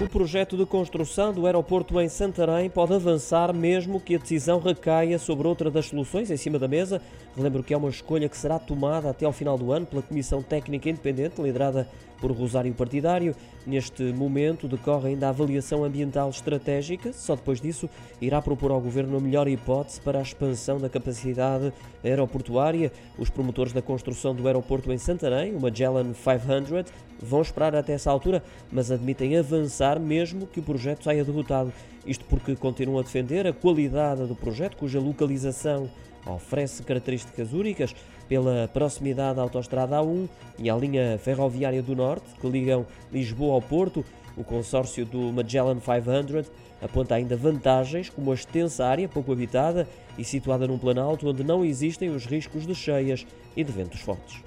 O projeto de construção do aeroporto em Santarém pode avançar mesmo que a decisão recaia sobre outra das soluções em cima da mesa. Relembro que é uma escolha que será tomada até ao final do ano pela Comissão Técnica Independente, liderada por Rosário Partidário. Neste momento decorre ainda a avaliação ambiental estratégica. Só depois disso irá propor ao Governo a melhor hipótese para a expansão da capacidade aeroportuária. Os promotores da construção do aeroporto em Santarém, o Magellan 500, vão esperar até essa altura, mas admitem avançar mesmo que o projeto saia derrotado. Isto porque continuam a defender a qualidade do projeto, cuja localização oferece características únicas pela proximidade à autoestrada A1 e à linha ferroviária do Norte, que ligam Lisboa ao Porto. O consórcio do Magellan 500 aponta ainda vantagens, como a extensa área pouco habitada e situada num planalto onde não existem os riscos de cheias e de ventos fortes.